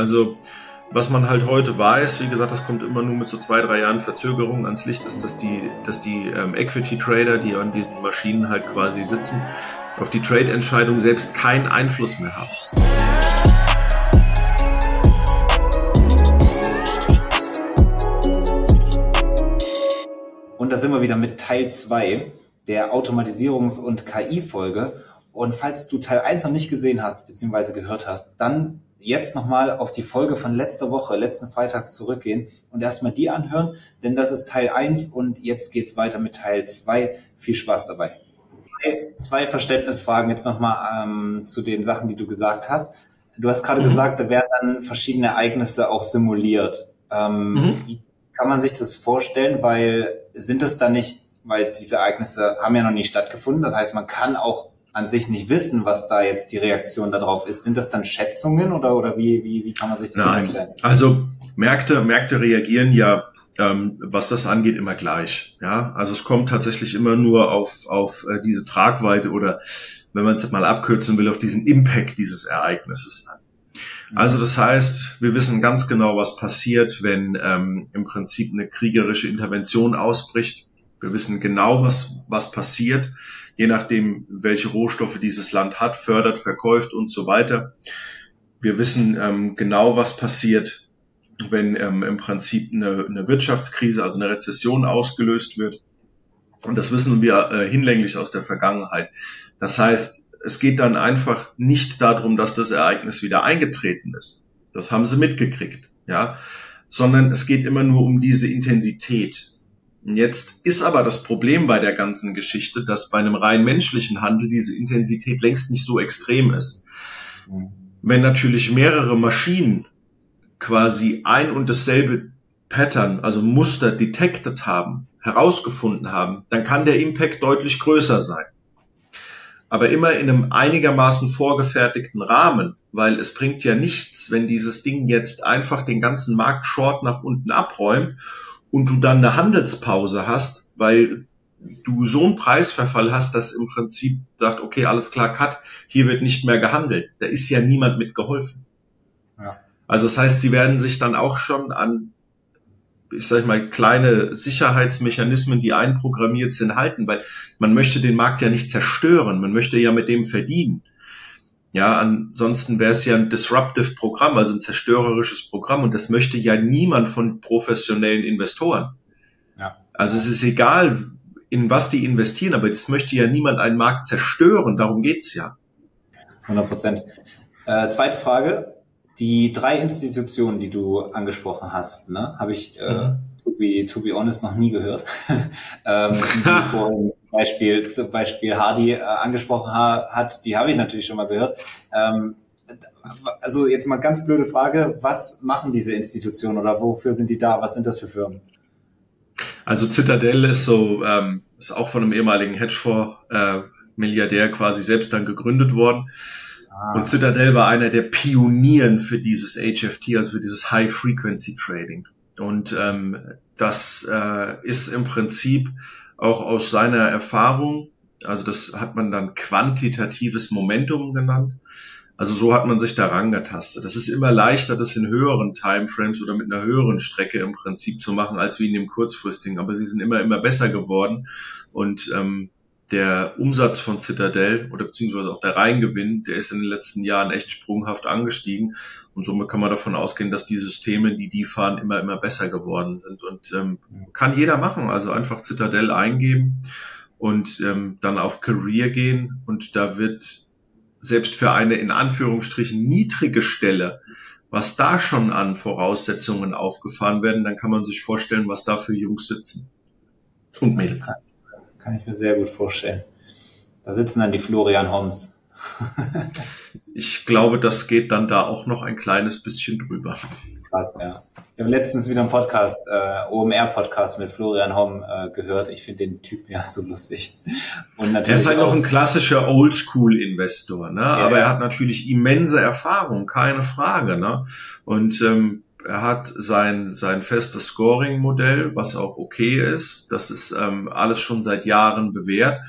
Also was man halt heute weiß, wie gesagt, das kommt immer nur mit so zwei, drei Jahren Verzögerung ans Licht, ist, dass die, dass die ähm, Equity-Trader, die an diesen Maschinen halt quasi sitzen, auf die Trade-Entscheidung selbst keinen Einfluss mehr haben. Und da sind wir wieder mit Teil 2 der Automatisierungs- und KI-Folge. Und falls du Teil 1 noch nicht gesehen hast, beziehungsweise gehört hast, dann jetzt nochmal auf die Folge von letzter Woche, letzten Freitag zurückgehen und erstmal die anhören, denn das ist Teil 1 und jetzt geht's weiter mit Teil 2. Viel Spaß dabei. Zwei Verständnisfragen jetzt nochmal ähm, zu den Sachen, die du gesagt hast. Du hast gerade mhm. gesagt, da werden dann verschiedene Ereignisse auch simuliert. Ähm, mhm. Wie kann man sich das vorstellen? Weil sind es dann nicht, weil diese Ereignisse haben ja noch nie stattgefunden. Das heißt, man kann auch an sich nicht wissen, was da jetzt die Reaktion darauf ist. Sind das dann Schätzungen oder, oder wie, wie, wie kann man sich das Nein. vorstellen? Also Märkte, Märkte reagieren ja, ähm, was das angeht, immer gleich. Ja, also es kommt tatsächlich immer nur auf, auf äh, diese Tragweite oder wenn man es mal abkürzen will, auf diesen Impact dieses Ereignisses an. Also das heißt, wir wissen ganz genau, was passiert, wenn ähm, im Prinzip eine kriegerische Intervention ausbricht. Wir wissen genau, was, was passiert je nachdem, welche Rohstoffe dieses Land hat, fördert, verkauft und so weiter. Wir wissen ähm, genau, was passiert, wenn ähm, im Prinzip eine, eine Wirtschaftskrise, also eine Rezession ausgelöst wird. Und das wissen wir äh, hinlänglich aus der Vergangenheit. Das heißt, es geht dann einfach nicht darum, dass das Ereignis wieder eingetreten ist. Das haben sie mitgekriegt, ja. Sondern es geht immer nur um diese Intensität. Jetzt ist aber das Problem bei der ganzen Geschichte, dass bei einem rein menschlichen Handel diese Intensität längst nicht so extrem ist. Wenn natürlich mehrere Maschinen quasi ein und dasselbe Pattern, also Muster detected haben, herausgefunden haben, dann kann der Impact deutlich größer sein. Aber immer in einem einigermaßen vorgefertigten Rahmen, weil es bringt ja nichts, wenn dieses Ding jetzt einfach den ganzen Markt short nach unten abräumt und du dann eine Handelspause hast, weil du so einen Preisverfall hast, dass im Prinzip sagt, okay, alles klar, Cut, hier wird nicht mehr gehandelt. Da ist ja niemand mit geholfen. Ja. Also das heißt, sie werden sich dann auch schon an, ich sag mal, kleine Sicherheitsmechanismen, die einprogrammiert sind, halten, weil man möchte den Markt ja nicht zerstören, man möchte ja mit dem verdienen. Ja, ansonsten wäre es ja ein disruptive Programm, also ein zerstörerisches Programm und das möchte ja niemand von professionellen Investoren. Ja. Also es ist egal, in was die investieren, aber das möchte ja niemand einen Markt zerstören, darum geht's ja. 100 Prozent. Äh, zweite Frage, die drei Institutionen, die du angesprochen hast, ne, habe ich äh, mhm to be, to be honest, noch nie gehört. ähm, die vorhin zum Beispiel, zum Beispiel Hardy äh, angesprochen ha hat, die habe ich natürlich schon mal gehört. Ähm, also jetzt mal ganz blöde Frage, was machen diese Institutionen oder wofür sind die da? Was sind das für Firmen? Also Citadel ist so, ähm, ist auch von einem ehemaligen Hedgefonds äh, Milliardär quasi selbst dann gegründet worden. Ah. Und Citadel war einer der Pionieren für dieses HFT, also für dieses High Frequency Trading. Und ähm, das äh, ist im Prinzip auch aus seiner Erfahrung, also das hat man dann quantitatives Momentum genannt. Also so hat man sich da rangetastet. Das ist immer leichter, das in höheren Timeframes oder mit einer höheren Strecke im Prinzip zu machen, als wie in dem kurzfristigen. Aber sie sind immer, immer besser geworden. Und ähm, der Umsatz von Citadel oder beziehungsweise auch der Reingewinn, der ist in den letzten Jahren echt sprunghaft angestiegen. Und somit kann man davon ausgehen, dass die Systeme, die die fahren, immer, immer besser geworden sind. Und ähm, kann jeder machen. Also einfach Citadel eingeben und ähm, dann auf Career gehen. Und da wird selbst für eine in Anführungsstrichen niedrige Stelle, was da schon an Voraussetzungen aufgefahren werden, dann kann man sich vorstellen, was da für Jungs sitzen. Und Mädels. Kann ich mir sehr gut vorstellen. Da sitzen dann die Florian Homs. ich glaube, das geht dann da auch noch ein kleines bisschen drüber. Krass, ja. Ich habe letztens wieder einen Podcast, äh, OMR-Podcast mit Florian Homm äh, gehört. Ich finde den Typ ja so lustig. Und natürlich er ist halt noch ein klassischer Oldschool-Investor, ne? Ja, aber er hat natürlich immense Erfahrung, keine Frage. Ne? Und ähm, er hat sein, sein festes Scoring-Modell, was auch okay ist. Das ist ähm, alles schon seit Jahren bewährt.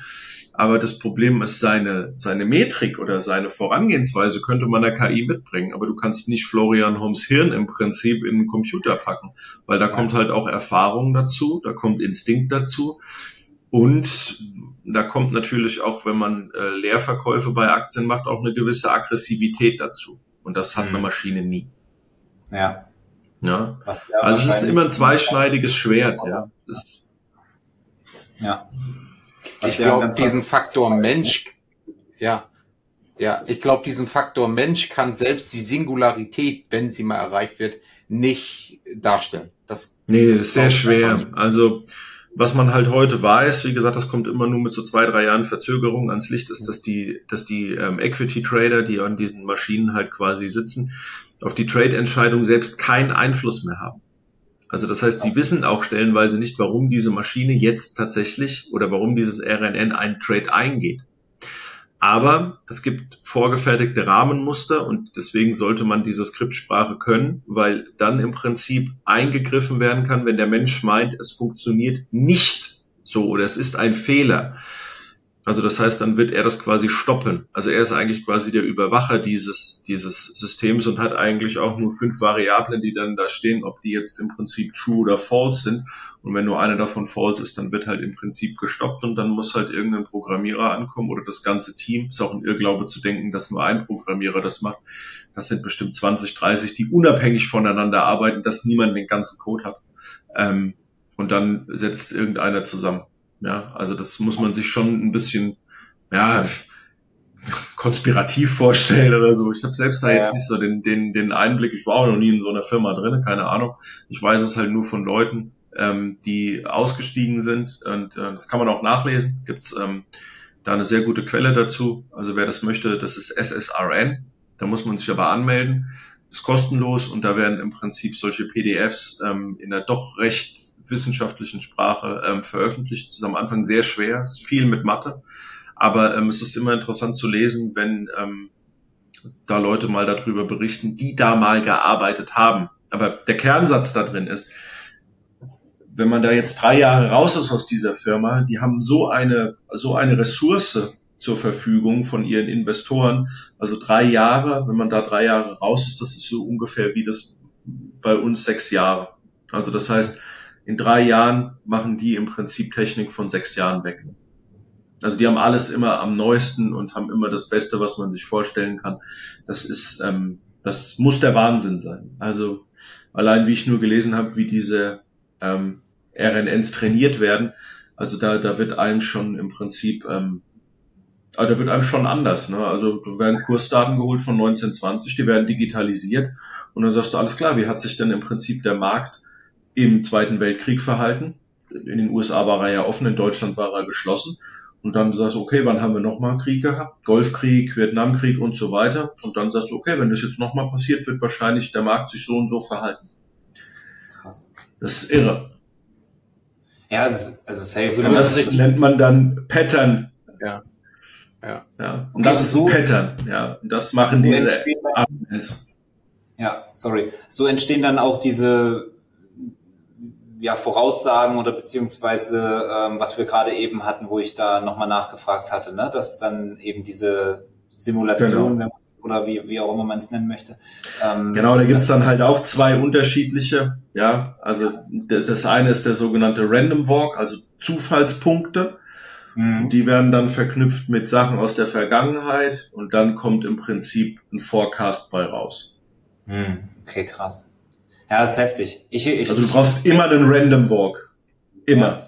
Aber das Problem ist, seine, seine Metrik oder seine Vorangehensweise könnte man der KI mitbringen. Aber du kannst nicht Florian Holmes Hirn im Prinzip in den Computer packen, weil da kommt halt auch Erfahrung dazu, da kommt Instinkt dazu. Und da kommt natürlich auch, wenn man äh, Leerverkäufe bei Aktien macht, auch eine gewisse Aggressivität dazu. Und das hat mhm. eine Maschine nie. Ja. Ja. also es ist immer ein zweischneidiges Schwert, ja. ja. ich glaube, diesen Faktor Mensch, ja, ja, ich glaube, diesen Faktor Mensch kann selbst die Singularität, wenn sie mal erreicht wird, nicht darstellen. Das, nee, das ist sehr schwer. Also, was man halt heute weiß, wie gesagt, das kommt immer nur mit so zwei, drei Jahren Verzögerung ans Licht, ist, dass die, dass die ähm, Equity Trader, die an diesen Maschinen halt quasi sitzen, auf die Trade-Entscheidung selbst keinen Einfluss mehr haben. Also das heißt, sie wissen auch stellenweise nicht, warum diese Maschine jetzt tatsächlich oder warum dieses RNN einen Trade eingeht. Aber es gibt vorgefertigte Rahmenmuster und deswegen sollte man diese Skriptsprache können, weil dann im Prinzip eingegriffen werden kann, wenn der Mensch meint, es funktioniert nicht so oder es ist ein Fehler. Also das heißt, dann wird er das quasi stoppen. Also er ist eigentlich quasi der Überwacher dieses, dieses Systems und hat eigentlich auch nur fünf Variablen, die dann da stehen, ob die jetzt im Prinzip true oder false sind. Und wenn nur eine davon false ist, dann wird halt im Prinzip gestoppt und dann muss halt irgendein Programmierer ankommen oder das ganze Team. Ist auch ein Irrglaube zu denken, dass nur ein Programmierer das macht. Das sind bestimmt 20, 30, die unabhängig voneinander arbeiten, dass niemand den ganzen Code hat. Ähm, und dann setzt irgendeiner zusammen. Ja, also das muss man sich schon ein bisschen, ja, konspirativ vorstellen oder so. Ich habe selbst da ja, jetzt nicht so den, den, den Einblick. Ich war auch noch nie in so einer Firma drin, keine Ahnung. Ich weiß es halt nur von Leuten, ähm, die ausgestiegen sind und äh, das kann man auch nachlesen. Gibt's ähm, da eine sehr gute Quelle dazu. Also wer das möchte, das ist SSRN. Da muss man sich aber anmelden. Ist kostenlos und da werden im Prinzip solche PDFs ähm, in der doch recht wissenschaftlichen Sprache ähm, veröffentlicht. Das ist am Anfang sehr schwer, ist viel mit Mathe, aber ähm, es ist immer interessant zu lesen, wenn ähm, da Leute mal darüber berichten, die da mal gearbeitet haben. Aber der Kernsatz da drin ist, wenn man da jetzt drei Jahre raus ist aus dieser Firma, die haben so eine, so eine Ressource zur Verfügung von ihren Investoren. Also drei Jahre, wenn man da drei Jahre raus ist, das ist so ungefähr wie das bei uns sechs Jahre. Also das heißt, in drei Jahren machen die im Prinzip Technik von sechs Jahren weg. Also die haben alles immer am neuesten und haben immer das Beste, was man sich vorstellen kann. Das ist, ähm, das muss der Wahnsinn sein. Also allein wie ich nur gelesen habe, wie diese ähm, RNNs trainiert werden, also da, da wird einem schon im Prinzip, ähm, also da wird einem schon anders. Ne? Also da werden Kursdaten geholt von 1920, die werden digitalisiert und dann sagst du, alles klar, wie hat sich denn im Prinzip der Markt im Zweiten Weltkrieg verhalten. In den USA war er ja offen, in Deutschland war er geschlossen. Und dann sagst du, okay, wann haben wir nochmal einen Krieg gehabt? Golfkrieg, Vietnamkrieg und so weiter. Und dann sagst du, okay, wenn das jetzt nochmal passiert, wird wahrscheinlich der Markt sich so und so verhalten. Krass. Das ist irre. Ja, also, also safe. Also das nennt man dann Pattern. Ja. Ja. ja. Und okay, das ist so, ein Pattern. Ja. Und das machen so diese Ja, sorry. So entstehen dann auch diese ja, Voraussagen oder beziehungsweise ähm, was wir gerade eben hatten, wo ich da nochmal nachgefragt hatte, ne? dass dann eben diese Simulation, genau. oder wie, wie auch immer man es nennen möchte. Ähm, genau, da gibt's dann halt auch zwei unterschiedliche, ja, also das, das eine ist der sogenannte Random Walk, also Zufallspunkte. Mhm. Die werden dann verknüpft mit Sachen aus der Vergangenheit und dann kommt im Prinzip ein Forecast bei raus. Mhm. Okay, krass. Ja, ist heftig. Ich, ich, also du brauchst immer einen Random Walk. Immer. Ja.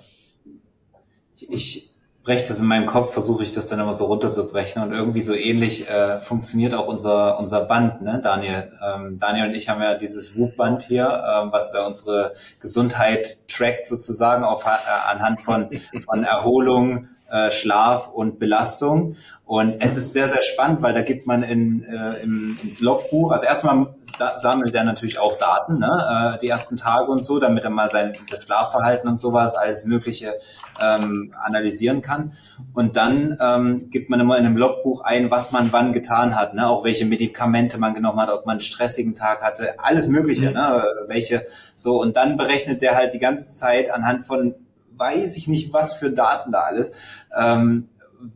Ich, ich breche das in meinem Kopf, versuche ich das dann immer so runterzubrechen und irgendwie so ähnlich äh, funktioniert auch unser unser Band, ne, Daniel. Ähm, Daniel und ich haben ja dieses Whoop-Band hier, ähm, was ja unsere Gesundheit trackt sozusagen auf äh, anhand von von Erholung, äh, Schlaf und Belastung. Und es ist sehr, sehr spannend, weil da gibt man in, äh, im, ins Logbuch, also erstmal sammelt er natürlich auch Daten, ne, äh, die ersten Tage und so, damit er mal sein Schlafverhalten und sowas, alles Mögliche ähm, analysieren kann. Und dann ähm, gibt man immer in einem Logbuch ein, was man wann getan hat, ne, auch welche Medikamente man genommen hat, ob man einen stressigen Tag hatte, alles Mögliche, mhm. ne, welche so. Und dann berechnet der halt die ganze Zeit anhand von weiß ich nicht, was für Daten da alles, ähm,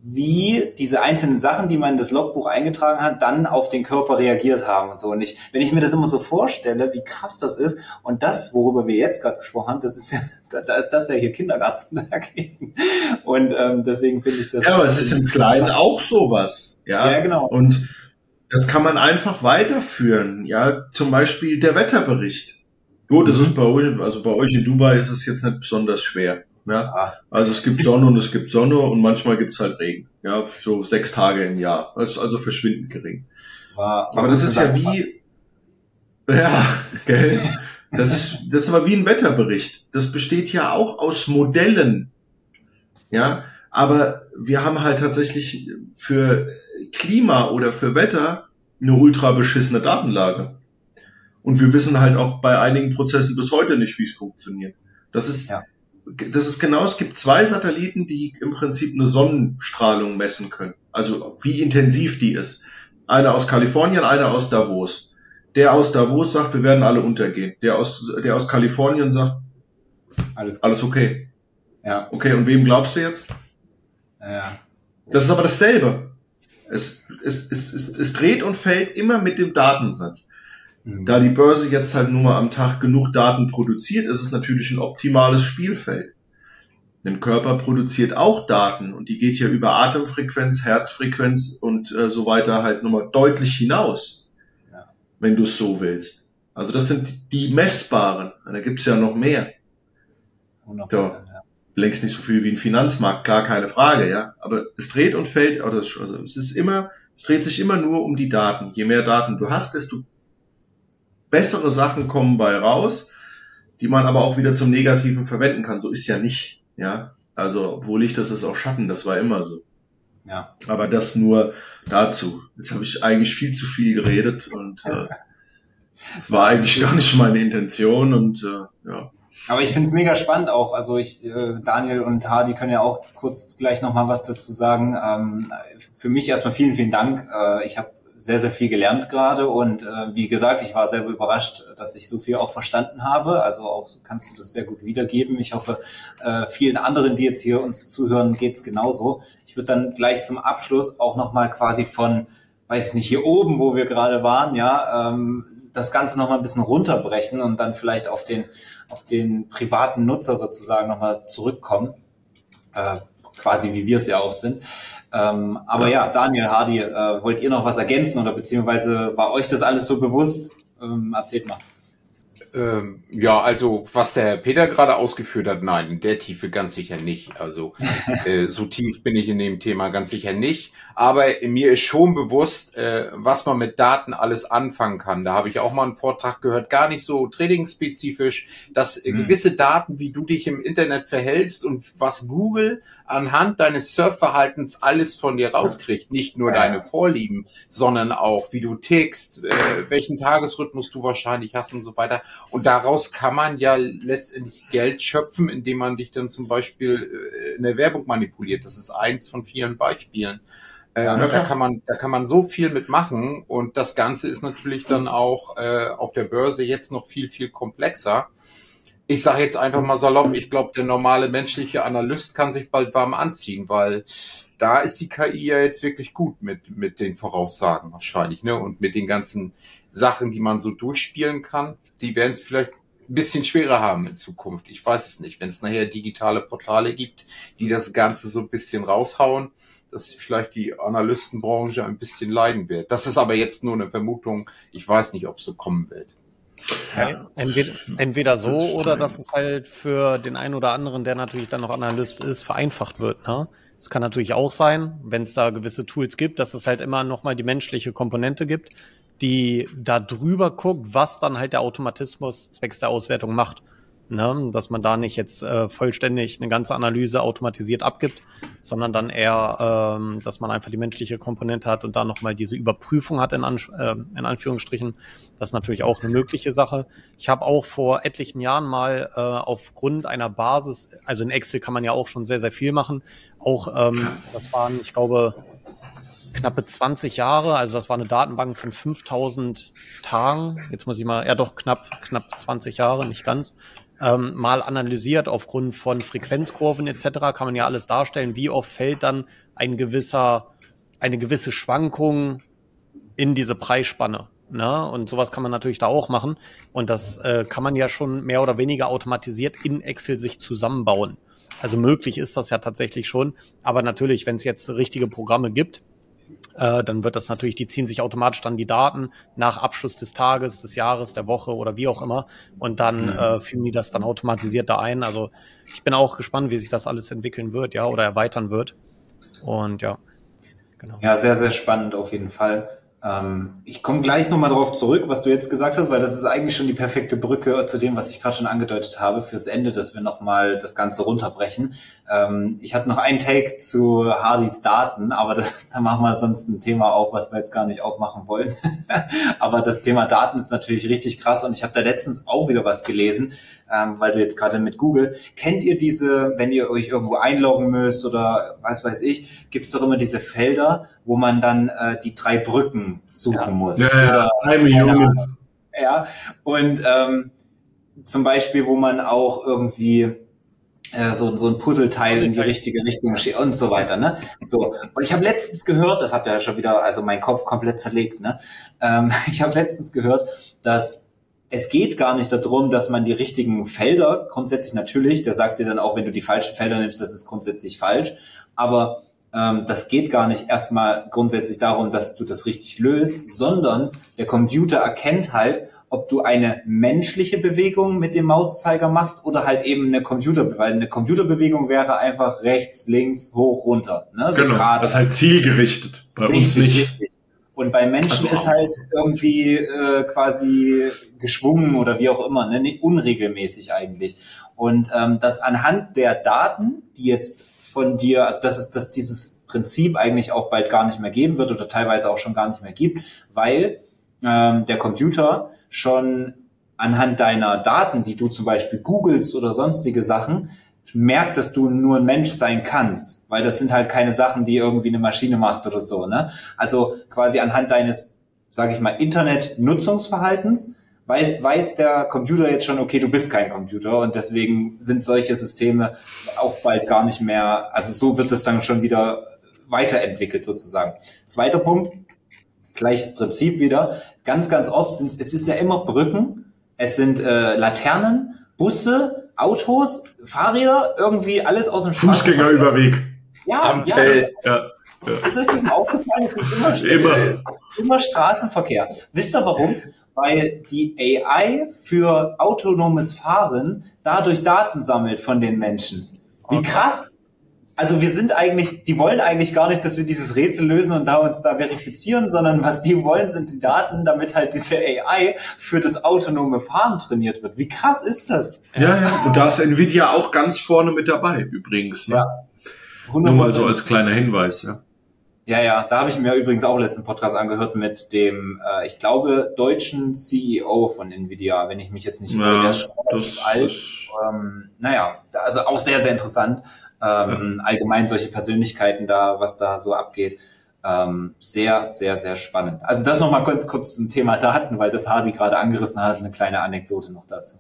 wie diese einzelnen Sachen, die man in das Logbuch eingetragen hat, dann auf den Körper reagiert haben und so. Und ich, wenn ich mir das immer so vorstelle, wie krass das ist, und das, worüber wir jetzt gerade gesprochen haben, das ist ja, da ist das ja hier Kindergarten dagegen. Und ähm, deswegen finde ich das. Ja, aber es ist im Kleinen auch sowas. Ja, ja genau. Und das kann man einfach weiterführen. Ja, zum Beispiel der Wetterbericht. Gut, das ist bei euch, also bei euch in Dubai ist es jetzt nicht besonders schwer. Ja? Ah. Also es gibt Sonne und es gibt Sonne und manchmal gibt's halt Regen. Ja, so sechs Tage im Jahr. Das ist also verschwindend gering. War aber das ist ja wie, ja, gell? Das ist, das ist aber wie ein Wetterbericht. Das besteht ja auch aus Modellen. Ja, aber wir haben halt tatsächlich für Klima oder für Wetter eine ultra beschissene Datenlage. Und wir wissen halt auch bei einigen Prozessen bis heute nicht, wie es funktioniert. Das ist, ja das ist genau, es gibt zwei Satelliten, die im Prinzip eine Sonnenstrahlung messen können. Also wie intensiv die ist. Einer aus Kalifornien, einer aus Davos. Der aus Davos sagt, wir werden alle untergehen. Der aus, der aus Kalifornien sagt, alles, alles okay. Ja. Okay, und wem glaubst du jetzt? Ja. Das ist aber dasselbe. Es, es, es, es, es dreht und fällt immer mit dem Datensatz. Mhm. Da die Börse jetzt halt nur mal am Tag genug Daten produziert, ist es natürlich ein optimales Spielfeld. Ein Körper produziert auch Daten und die geht ja über Atemfrequenz, Herzfrequenz und äh, so weiter halt nochmal deutlich hinaus, ja. wenn du es so willst. Also das sind die messbaren. Da gibt's ja noch mehr. So. Ja. Längst nicht so viel wie ein Finanzmarkt, klar, keine Frage, ja. Aber es dreht und fällt, also es ist immer, es dreht sich immer nur um die Daten. Je mehr Daten du hast, desto bessere Sachen kommen bei raus, die man aber auch wieder zum Negativen verwenden kann. So ist ja nicht, ja. Also, wo Licht ist, ist auch Schatten, das war immer so. Ja. Aber das nur dazu. Jetzt habe ich eigentlich viel zu viel geredet und äh, das war eigentlich gar nicht meine Intention und äh, ja. Aber ich finde es mega spannend auch. Also ich, äh, Daniel und Hardy können ja auch kurz gleich nochmal was dazu sagen. Ähm, für mich erstmal vielen, vielen Dank. Äh, ich habe sehr, sehr viel gelernt gerade und äh, wie gesagt, ich war selber überrascht, dass ich so viel auch verstanden habe. Also auch kannst du das sehr gut wiedergeben. Ich hoffe, äh, vielen anderen, die jetzt hier uns zuhören, geht's genauso. Ich würde dann gleich zum Abschluss auch nochmal quasi von, weiß ich nicht, hier oben, wo wir gerade waren, ja, ähm, das Ganze nochmal ein bisschen runterbrechen und dann vielleicht auf den, auf den privaten Nutzer sozusagen nochmal zurückkommen. Äh, quasi wie wir es ja auch sind. Ähm, aber ja. Daniel, Hardy, äh, wollt ihr noch was ergänzen oder beziehungsweise war euch das alles so bewusst? Ähm, erzählt mal. Ähm, ja, also was der Peter gerade ausgeführt hat, nein, in der Tiefe ganz sicher nicht. Also äh, so tief bin ich in dem Thema ganz sicher nicht. Aber mir ist schon bewusst, äh, was man mit Daten alles anfangen kann. Da habe ich auch mal einen Vortrag gehört, gar nicht so trading-spezifisch, dass äh, hm. gewisse Daten, wie du dich im Internet verhältst und was Google anhand deines Surfverhaltens alles von dir rauskriegt. Nicht nur deine Vorlieben, sondern auch, wie du tickst, äh, welchen Tagesrhythmus du wahrscheinlich hast und so weiter. Und daraus kann man ja letztendlich Geld schöpfen, indem man dich dann zum Beispiel äh, in der Werbung manipuliert. Das ist eins von vielen Beispielen. Äh, ja, da kann man, da kann man so viel mitmachen und das Ganze ist natürlich dann auch äh, auf der Börse jetzt noch viel, viel komplexer. Ich sage jetzt einfach mal salopp, ich glaube, der normale menschliche Analyst kann sich bald warm anziehen, weil da ist die KI ja jetzt wirklich gut mit, mit den Voraussagen wahrscheinlich, ne? Und mit den ganzen Sachen, die man so durchspielen kann, die werden es vielleicht ein bisschen schwerer haben in Zukunft. Ich weiß es nicht. Wenn es nachher digitale Portale gibt, die das Ganze so ein bisschen raushauen, dass vielleicht die Analystenbranche ein bisschen leiden wird. Das ist aber jetzt nur eine Vermutung. Ich weiß nicht, ob es so kommen wird. Ja, entweder, entweder so oder dass es halt für den einen oder anderen, der natürlich dann noch Analyst ist, vereinfacht wird. Ne? Es kann natürlich auch sein, wenn es da gewisse Tools gibt, dass es halt immer nochmal die menschliche Komponente gibt, die da drüber guckt, was dann halt der Automatismus zwecks der Auswertung macht. Ne? Dass man da nicht jetzt äh, vollständig eine ganze Analyse automatisiert abgibt, sondern dann eher, ähm, dass man einfach die menschliche Komponente hat und da nochmal diese Überprüfung hat, in, An äh, in Anführungsstrichen. Das ist natürlich auch eine mögliche Sache. Ich habe auch vor etlichen Jahren mal äh, aufgrund einer Basis, also in Excel kann man ja auch schon sehr, sehr viel machen, auch, ähm, das waren, ich glaube, knappe 20 Jahre, also das war eine Datenbank von 5000 Tagen. Jetzt muss ich mal, ja doch knapp, knapp 20 Jahre, nicht ganz. Ähm, mal analysiert aufgrund von Frequenzkurven etc. kann man ja alles darstellen, wie oft fällt dann ein gewisser, eine gewisse Schwankung in diese Preisspanne. Ne? Und sowas kann man natürlich da auch machen. Und das äh, kann man ja schon mehr oder weniger automatisiert in Excel sich zusammenbauen. Also möglich ist das ja tatsächlich schon. Aber natürlich, wenn es jetzt richtige Programme gibt, äh, dann wird das natürlich, die ziehen sich automatisch dann die Daten nach Abschluss des Tages, des Jahres, der Woche oder wie auch immer. Und dann mhm. äh, fügen die das dann automatisiert da ein. Also ich bin auch gespannt, wie sich das alles entwickeln wird, ja, oder erweitern wird. Und ja, genau. Ja, sehr, sehr spannend auf jeden Fall. Ähm, ich komme gleich nochmal darauf zurück, was du jetzt gesagt hast, weil das ist eigentlich schon die perfekte Brücke zu dem, was ich gerade schon angedeutet habe, fürs Ende, dass wir nochmal das Ganze runterbrechen. Ähm, ich hatte noch einen Take zu Hardys Daten, aber das, da machen wir sonst ein Thema auf, was wir jetzt gar nicht aufmachen wollen. aber das Thema Daten ist natürlich richtig krass und ich habe da letztens auch wieder was gelesen, ähm, weil du jetzt gerade mit Google, kennt ihr diese, wenn ihr euch irgendwo einloggen müsst oder was weiß ich, gibt es doch immer diese Felder, wo man dann äh, die drei Brücken suchen ja. muss. Ja, ja, oder, ja. und ähm, zum Beispiel, wo man auch irgendwie äh, so, so ein Puzzleteil in die richtige Richtung und so weiter. Ne? So. Und ich habe letztens gehört, das hat ja schon wieder, also mein Kopf komplett zerlegt, ne? Ähm, ich habe letztens gehört, dass es geht gar nicht darum, dass man die richtigen Felder, grundsätzlich natürlich, der sagt dir dann auch, wenn du die falschen Felder nimmst, das ist grundsätzlich falsch, aber ähm, das geht gar nicht erstmal grundsätzlich darum, dass du das richtig löst, sondern der Computer erkennt halt, ob du eine menschliche Bewegung mit dem Mauszeiger machst oder halt eben eine Computer, weil eine Computerbewegung wäre einfach rechts, links, hoch, runter. Ne? So genau, grade. das ist halt zielgerichtet, bei richtig, uns nicht. Richtig. Und bei Menschen also ist halt irgendwie äh, quasi geschwungen oder wie auch immer, ne? Nee, unregelmäßig eigentlich. Und ähm, das anhand der Daten, die jetzt von dir, also dass es dass dieses Prinzip eigentlich auch bald gar nicht mehr geben wird oder teilweise auch schon gar nicht mehr gibt, weil ähm, der Computer schon anhand deiner Daten, die du zum Beispiel googelst oder sonstige Sachen, merkt, dass du nur ein Mensch sein kannst, weil das sind halt keine Sachen, die irgendwie eine Maschine macht oder so. Ne? Also quasi anhand deines, sage ich mal, Internet-Nutzungsverhaltens weiß, weiß der Computer jetzt schon, okay, du bist kein Computer und deswegen sind solche Systeme auch bald gar nicht mehr, also so wird es dann schon wieder weiterentwickelt sozusagen. Zweiter Punkt, gleiches Prinzip wieder. Ganz, ganz oft sind es ist ja immer Brücken, es sind äh, Laternen, Busse, Autos, Fahrräder, irgendwie alles aus dem Fußgängerüberweg. Ja, Ampel. ja, ja. Ja. Ist euch das mal aufgefallen? Es ist immer, immer. immer Straßenverkehr. Wisst ihr warum? Weil die AI für autonomes Fahren dadurch Daten sammelt von den Menschen. Wie krass also wir sind eigentlich, die wollen eigentlich gar nicht, dass wir dieses Rätsel lösen und da uns da verifizieren, sondern was die wollen, sind die Daten, damit halt diese AI für das autonome Fahren trainiert wird. Wie krass ist das? Ja, ja, und da ist Nvidia auch ganz vorne mit dabei, übrigens. Ne? Ja. 100%. Nur mal so als kleiner Hinweis, ja. Ja, ja, da habe ich mir übrigens auch letzten Podcast angehört mit dem, äh, ich glaube, deutschen CEO von Nvidia, wenn ich mich jetzt nicht irre, der ist schon relativ alt. Ähm, naja, also auch sehr, sehr interessant ähm, allgemein solche Persönlichkeiten da, was da so abgeht. Ähm, sehr, sehr, sehr spannend. Also das nochmal kurz, kurz zum Thema Daten, weil das Hardy gerade angerissen hat, eine kleine Anekdote noch dazu.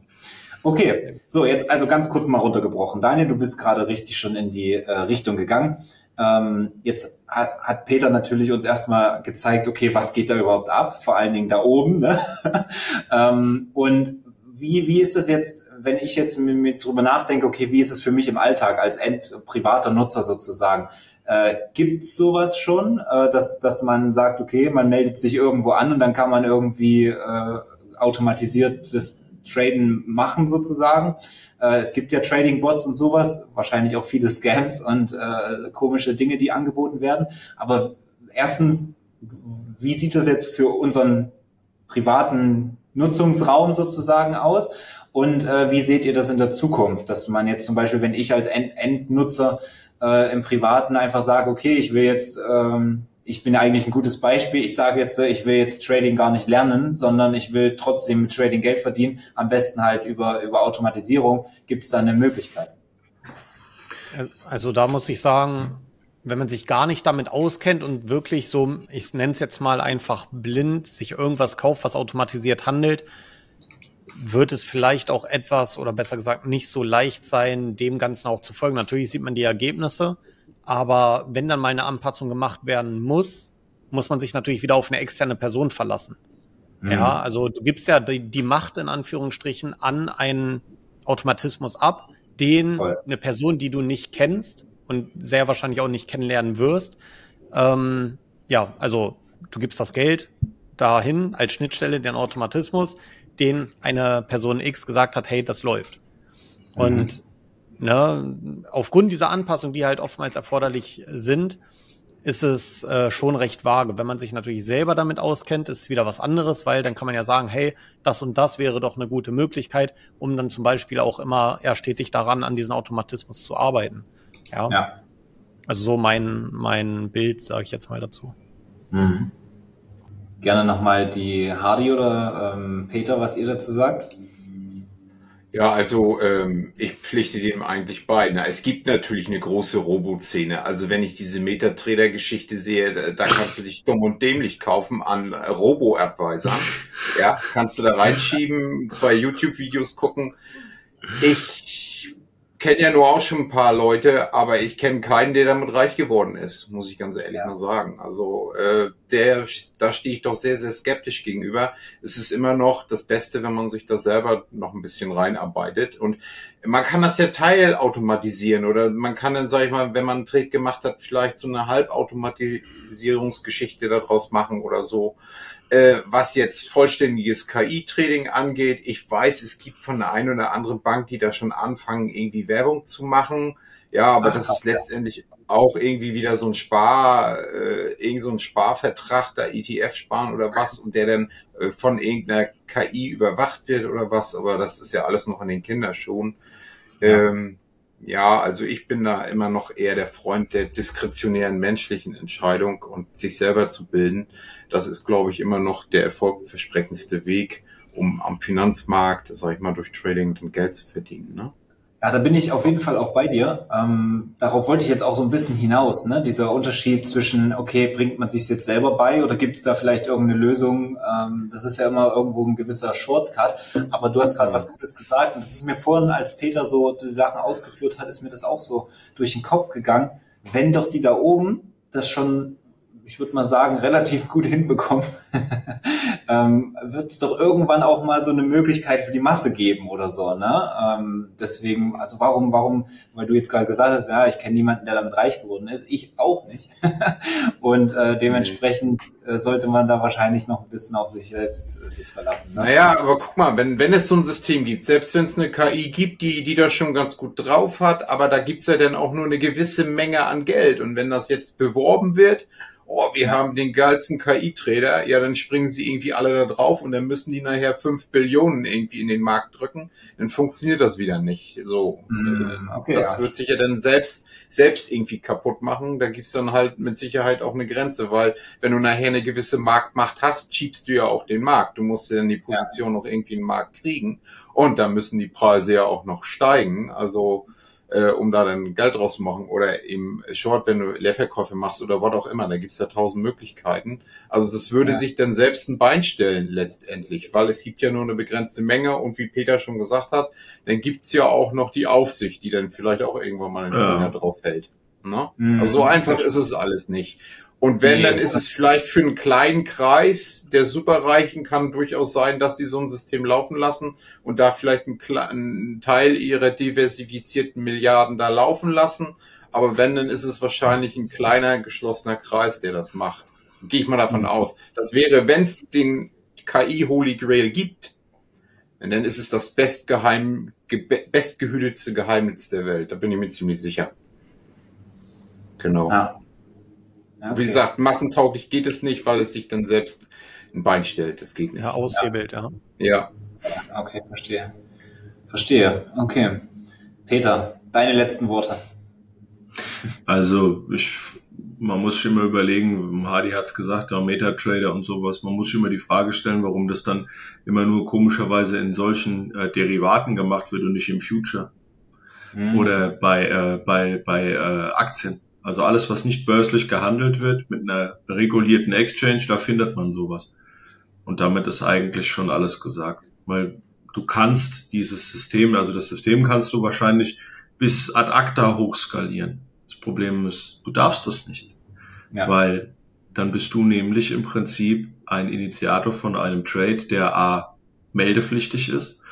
Okay, so jetzt also ganz kurz mal runtergebrochen. Daniel, du bist gerade richtig schon in die äh, Richtung gegangen. Ähm, jetzt hat, hat Peter natürlich uns erstmal gezeigt, okay, was geht da überhaupt ab? Vor allen Dingen da oben. Ne? ähm, und wie, wie ist es jetzt, wenn ich jetzt mit, mit drüber nachdenke, okay, wie ist es für mich im Alltag als End, privater Nutzer sozusagen? Äh, Gibt es sowas schon, äh, dass, dass man sagt, okay, man meldet sich irgendwo an und dann kann man irgendwie äh, automatisiert das Traden machen sozusagen? Äh, es gibt ja Trading-Bots und sowas, wahrscheinlich auch viele Scams und äh, komische Dinge, die angeboten werden. Aber erstens, wie sieht das jetzt für unseren privaten Nutzungsraum sozusagen aus? Und äh, wie seht ihr das in der Zukunft, dass man jetzt zum Beispiel, wenn ich als End Endnutzer äh, im Privaten einfach sage, okay, ich will jetzt, ähm, ich bin eigentlich ein gutes Beispiel, ich sage jetzt, äh, ich will jetzt Trading gar nicht lernen, sondern ich will trotzdem mit Trading Geld verdienen, am besten halt über, über Automatisierung, gibt es da eine Möglichkeit? Also da muss ich sagen, wenn man sich gar nicht damit auskennt und wirklich so, ich nenne es jetzt mal einfach blind, sich irgendwas kauft, was automatisiert handelt, wird es vielleicht auch etwas oder besser gesagt nicht so leicht sein, dem Ganzen auch zu folgen. Natürlich sieht man die Ergebnisse, aber wenn dann mal eine Anpassung gemacht werden muss, muss man sich natürlich wieder auf eine externe Person verlassen. Mhm. Ja, also du gibst ja die, die, Macht in Anführungsstrichen an einen Automatismus ab, den Voll. eine Person, die du nicht kennst und sehr wahrscheinlich auch nicht kennenlernen wirst, ähm, ja, also du gibst das Geld dahin als Schnittstelle, den Automatismus, den eine Person X gesagt hat, hey, das läuft. Mhm. Und ne, aufgrund dieser Anpassungen, die halt oftmals erforderlich sind, ist es äh, schon recht vage. Wenn man sich natürlich selber damit auskennt, ist es wieder was anderes, weil dann kann man ja sagen, hey, das und das wäre doch eine gute Möglichkeit, um dann zum Beispiel auch immer eher stetig daran, an diesen Automatismus zu arbeiten. Ja. ja. Also so mein, mein Bild, sage ich jetzt mal dazu. Mhm. Gerne nochmal die Hardy oder ähm, Peter, was ihr dazu sagt. Ja, also ähm, ich pflichte dem eigentlich bei. Na, es gibt natürlich eine große Robo-Szene. Also wenn ich diese Metatrader-Geschichte sehe, da, da, kannst du dich dumm und dämlich kaufen an Robo-Advisor. Ja, kannst du da reinschieben, zwei YouTube-Videos gucken. Ich kenne ja nur auch schon ein paar Leute, aber ich kenne keinen, der damit reich geworden ist, muss ich ganz ehrlich ja. mal sagen. Also äh, der, da stehe ich doch sehr, sehr skeptisch gegenüber. Es ist immer noch das Beste, wenn man sich da selber noch ein bisschen reinarbeitet. Und man kann das ja teilautomatisieren oder man kann dann, sag ich mal, wenn man einen Trade gemacht hat, vielleicht so eine Halbautomatisierungsgeschichte daraus machen oder so. Äh, was jetzt vollständiges KI-Trading angeht, ich weiß, es gibt von der einen oder anderen Bank, die da schon anfangen, irgendwie Werbung zu machen. Ja, aber Ach, das ist letztendlich auch irgendwie wieder so ein Spar, äh, irgend so ein Sparvertrag, da ETF sparen oder was und der dann äh, von irgendeiner KI überwacht wird oder was, aber das ist ja alles noch in den Kinderschuhen. Ja. Ähm, ja, also ich bin da immer noch eher der Freund der diskretionären menschlichen Entscheidung und sich selber zu bilden. Das ist, glaube ich, immer noch der erfolgversprechendste Weg, um am Finanzmarkt, sage ich mal, durch Trading dann Geld zu verdienen. Ne? Ja, da bin ich auf jeden Fall auch bei dir. Ähm, darauf wollte ich jetzt auch so ein bisschen hinaus, ne? Dieser Unterschied zwischen, okay, bringt man sich jetzt selber bei oder gibt es da vielleicht irgendeine Lösung? Ähm, das ist ja immer irgendwo ein gewisser Shortcut. Aber du hast gerade was Gutes gesagt und das ist mir vorhin, als Peter so die Sachen ausgeführt hat, ist mir das auch so durch den Kopf gegangen. Wenn doch die da oben das schon ich würde mal sagen, relativ gut hinbekommen, ähm, wird es doch irgendwann auch mal so eine Möglichkeit für die Masse geben oder so. Ne? Ähm, deswegen, also warum, warum, weil du jetzt gerade gesagt hast, ja, ich kenne niemanden, der damit reich geworden ist, ich auch nicht. Und äh, dementsprechend äh, sollte man da wahrscheinlich noch ein bisschen auf sich selbst äh, sich verlassen. Ne? Naja, aber guck mal, wenn, wenn es so ein System gibt, selbst wenn es eine KI gibt, die, die das schon ganz gut drauf hat, aber da gibt's ja dann auch nur eine gewisse Menge an Geld. Und wenn das jetzt beworben wird, oh, wir haben den geilsten KI-Trader, ja, dann springen sie irgendwie alle da drauf und dann müssen die nachher fünf Billionen irgendwie in den Markt drücken, dann funktioniert das wieder nicht. So, mm, okay, das ja. wird sich ja dann selbst selbst irgendwie kaputt machen. Da gibt's dann halt mit Sicherheit auch eine Grenze, weil wenn du nachher eine gewisse Marktmacht hast, schiebst du ja auch den Markt. Du musst ja dann die Position ja. noch irgendwie in den Markt kriegen und da müssen die Preise ja auch noch steigen. Also äh, um da dann Geld draus zu machen oder im Short, wenn du Leerverkäufe machst oder was auch immer, da gibt's ja tausend Möglichkeiten. Also das würde ja. sich dann selbst ein Bein stellen letztendlich, weil es gibt ja nur eine begrenzte Menge und wie Peter schon gesagt hat, dann gibt's ja auch noch die Aufsicht, die dann vielleicht auch irgendwann mal den Finger drauf hält. Ne? Mhm. Also so einfach ist es alles nicht. Und wenn, dann ist es vielleicht für einen kleinen Kreis der Superreichen kann durchaus sein, dass sie so ein System laufen lassen und da vielleicht einen, kleinen Teil ihrer diversifizierten Milliarden da laufen lassen. Aber wenn, dann ist es wahrscheinlich ein kleiner geschlossener Kreis, der das macht. Gehe ich mal davon mhm. aus. Das wäre, wenn es den KI Holy Grail gibt, dann ist es das bestgeheim, bestgehütetste Geheimnis der Welt. Da bin ich mir ziemlich sicher. Genau. Ja. Okay. Wie gesagt, massentauglich geht es nicht, weil es sich dann selbst ein Bein stellt. Das geht nicht. Ja, aushebelt, ja. Ja. Okay, verstehe. Verstehe. Okay. Peter, deine letzten Worte. Also, ich, man muss schon mal überlegen, Hardy hat es gesagt, der Metatrader und sowas, man muss schon mal die Frage stellen, warum das dann immer nur komischerweise in solchen äh, Derivaten gemacht wird und nicht im Future. Hm. Oder bei, äh, bei, bei äh, Aktien. Also alles, was nicht börslich gehandelt wird, mit einer regulierten Exchange, da findet man sowas. Und damit ist eigentlich schon alles gesagt. Weil du kannst dieses System, also das System kannst du wahrscheinlich bis ad acta hochskalieren. Das Problem ist, du darfst das nicht. Ja. Weil dann bist du nämlich im Prinzip ein Initiator von einem Trade, der A meldepflichtig ist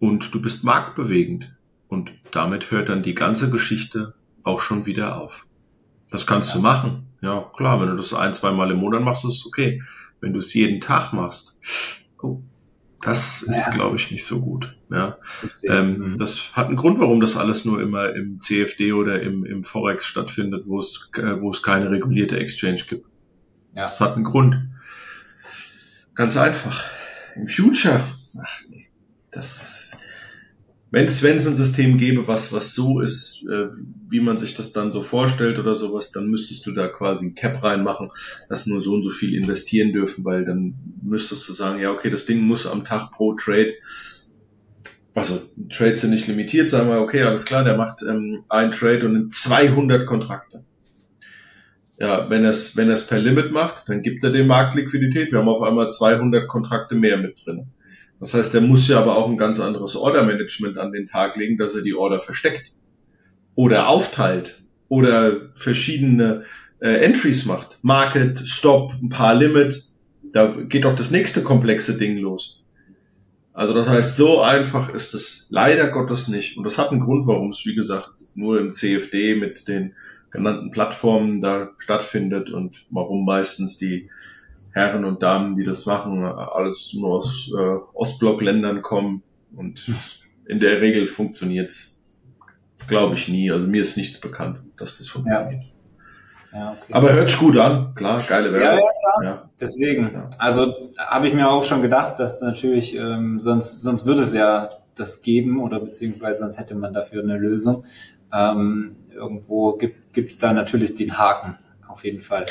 und du bist marktbewegend. Und damit hört dann die ganze Geschichte auch schon wieder auf. Das kannst ja. du machen. Ja, klar, wenn du das ein, zwei Mal im Monat machst, ist es okay. Wenn du es jeden Tag machst, oh, das ist, ja. glaube ich, nicht so gut. Ja, ähm, mhm. das hat einen Grund, warum das alles nur immer im CFD oder im, im Forex stattfindet, wo es, äh, wo es keine regulierte Exchange gibt. Ja. Das hat einen Grund. Ganz einfach. Im Future, ach nee, das wenn es ein System gäbe, was was so ist, äh, wie man sich das dann so vorstellt oder sowas, dann müsstest du da quasi ein Cap reinmachen, dass nur so und so viel investieren dürfen, weil dann müsstest du sagen, ja okay, das Ding muss am Tag pro Trade, also Trades sind nicht limitiert, sagen wir, okay, alles klar, der macht ähm, ein Trade und nimmt 200 Kontrakte. Ja, wenn es wenn es per Limit macht, dann gibt er dem Markt Liquidität. Wir haben auf einmal 200 Kontrakte mehr mit drin. Das heißt, er muss ja aber auch ein ganz anderes Order-Management an den Tag legen, dass er die Order versteckt oder aufteilt oder verschiedene äh, Entries macht. Market, Stop, ein paar Limit. Da geht doch das nächste komplexe Ding los. Also das heißt, so einfach ist es leider Gottes nicht. Und das hat einen Grund, warum es, wie gesagt, nur im CFD mit den genannten Plattformen da stattfindet und warum meistens die Herren und Damen, die das machen, alles nur aus äh, Ostblockländern kommen und in der Regel funktioniert's, glaube ich, nie. Also mir ist nichts bekannt, dass das funktioniert. Ja. Ja, okay. Aber hört sich gut an, klar, geile Werbung. Ja, ja, klar. Ja. Deswegen. Also habe ich mir auch schon gedacht, dass natürlich, ähm, sonst, sonst würde es ja das geben oder beziehungsweise sonst hätte man dafür eine Lösung. Ähm, irgendwo gibt es da natürlich den Haken, auf jeden Fall.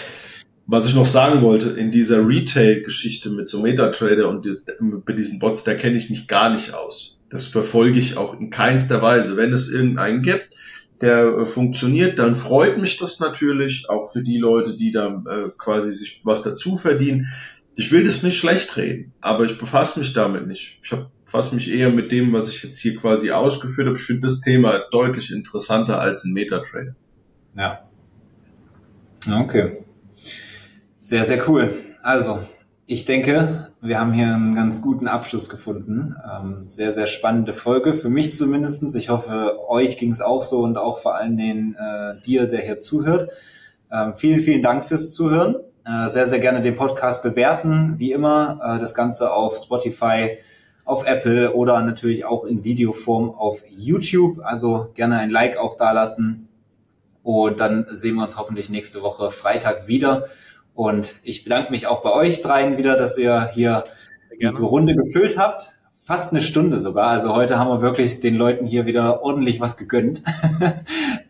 Was ich noch sagen wollte, in dieser Retail-Geschichte mit so Metatrader und mit diesen Bots, da kenne ich mich gar nicht aus. Das verfolge ich auch in keinster Weise. Wenn es irgendeinen gibt, der äh, funktioniert, dann freut mich das natürlich, auch für die Leute, die da äh, quasi sich was dazu verdienen. Ich will das nicht schlecht reden, aber ich befasse mich damit nicht. Ich befasse mich eher mit dem, was ich jetzt hier quasi ausgeführt habe. Ich finde das Thema deutlich interessanter als ein Metatrader. Ja. Okay. Sehr, sehr cool. Also, ich denke, wir haben hier einen ganz guten Abschluss gefunden. Ähm, sehr, sehr spannende Folge, für mich zumindestens. Ich hoffe, euch ging es auch so und auch vor allen Dingen äh, dir, der hier zuhört. Ähm, vielen, vielen Dank fürs Zuhören. Äh, sehr, sehr gerne den Podcast bewerten, wie immer. Äh, das Ganze auf Spotify, auf Apple oder natürlich auch in Videoform auf YouTube. Also gerne ein Like auch da lassen. Und dann sehen wir uns hoffentlich nächste Woche Freitag wieder. Und ich bedanke mich auch bei euch dreien wieder, dass ihr hier die Runde gefüllt habt. Fast eine Stunde sogar. Also heute haben wir wirklich den Leuten hier wieder ordentlich was gegönnt.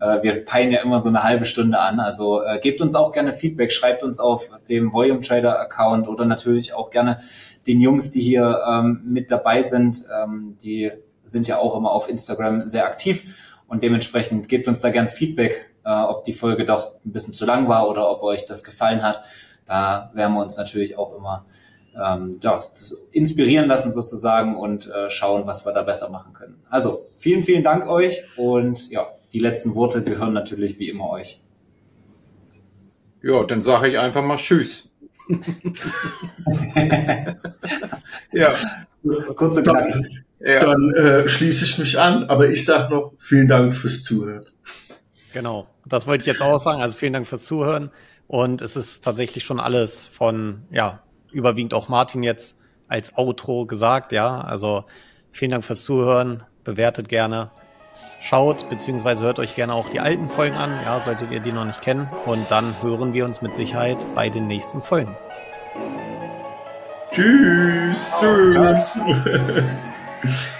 Äh, wir peilen ja immer so eine halbe Stunde an. Also äh, gebt uns auch gerne Feedback, schreibt uns auf dem Volume Trader Account oder natürlich auch gerne den Jungs, die hier ähm, mit dabei sind. Ähm, die sind ja auch immer auf Instagram sehr aktiv und dementsprechend gebt uns da gerne Feedback, äh, ob die Folge doch ein bisschen zu lang war oder ob euch das gefallen hat. Da werden wir uns natürlich auch immer ähm, ja, inspirieren lassen sozusagen und äh, schauen, was wir da besser machen können. Also vielen, vielen Dank euch und ja, die letzten Worte gehören natürlich wie immer euch. Ja, dann sage ich einfach mal Tschüss. ja, kurz und knackig. Ja. Dann äh, schließe ich mich an, aber ich sage noch vielen Dank fürs Zuhören. Genau, das wollte ich jetzt auch sagen. Also vielen Dank fürs Zuhören. Und es ist tatsächlich schon alles von, ja, überwiegend auch Martin jetzt als Outro gesagt, ja. Also vielen Dank fürs Zuhören, bewertet gerne, schaut beziehungsweise hört euch gerne auch die alten Folgen an, ja, solltet ihr die noch nicht kennen. Und dann hören wir uns mit Sicherheit bei den nächsten Folgen. Tschüss. Tschüss.